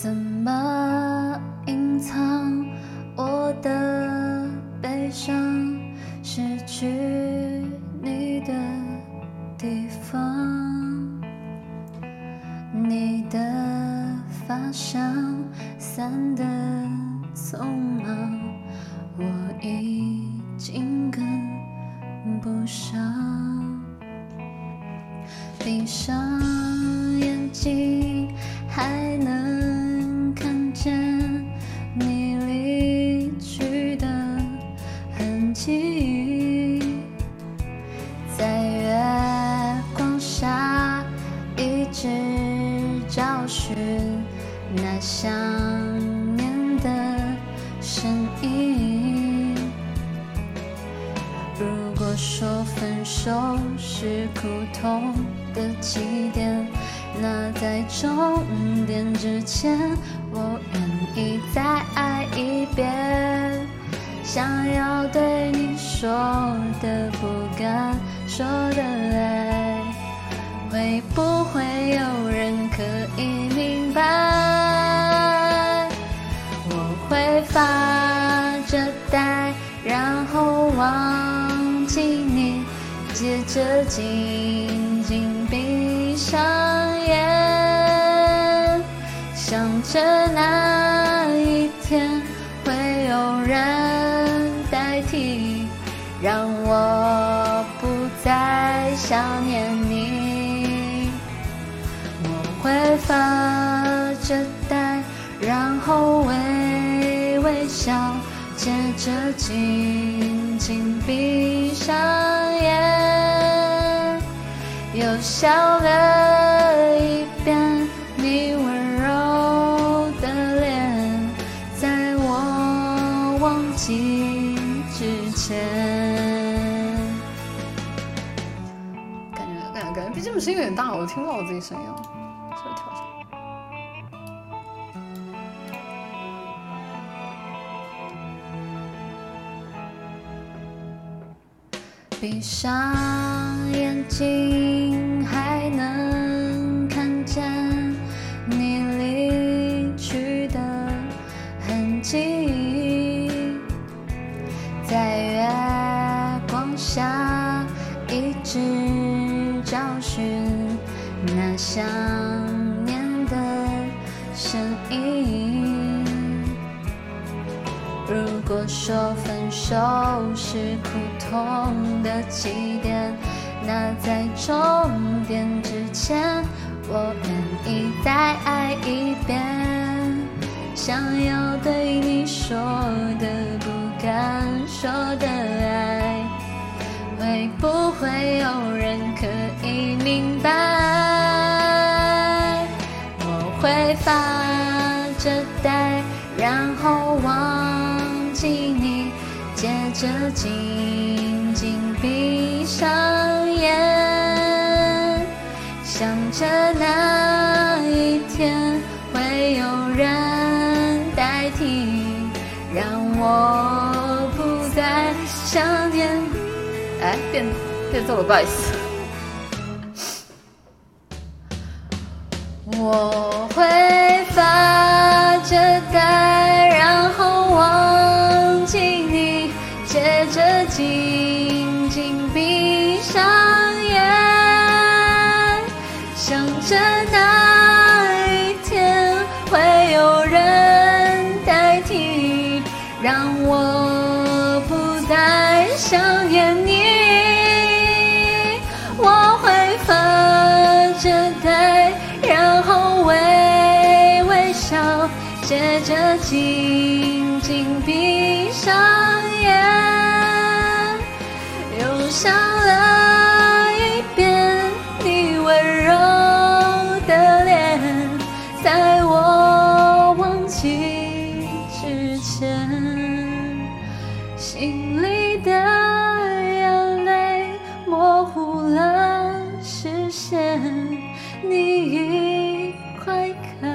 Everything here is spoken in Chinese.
怎么隐藏我的悲伤？失去你的地方，你的发香散得匆忙，我已经跟不上。闭上是找寻那想念的身影。如果说分手是苦痛的起点，那在终点之前，我愿意再爱一遍。想要对你说的不敢说的爱，不会有人可以明白？我会发着呆，然后忘记你，接着紧紧闭上眼，想着那发着呆，然后微微笑，接着紧紧闭上眼，又笑了一遍你温柔的脸，在我忘记之前。感觉感觉感觉 BGM 声音有点大，我听不到我自己声音了了，稍微调一下。闭上眼睛，还能看见你离去的痕迹，在月光下一直找寻那想声音。如果说分手是苦痛的起点，那在终点之前，我愿意再爱一遍。想要对你说的不敢说的爱，会不会有人可以明白？着呆，然后忘记你，接着紧紧闭上眼，想着那一天会有人代替，让我不再想念。哎，变变奏了，不好意思。我会让我不再想念你。我会发着呆，然后微微笑，接着紧紧闭上眼，又想了你已快看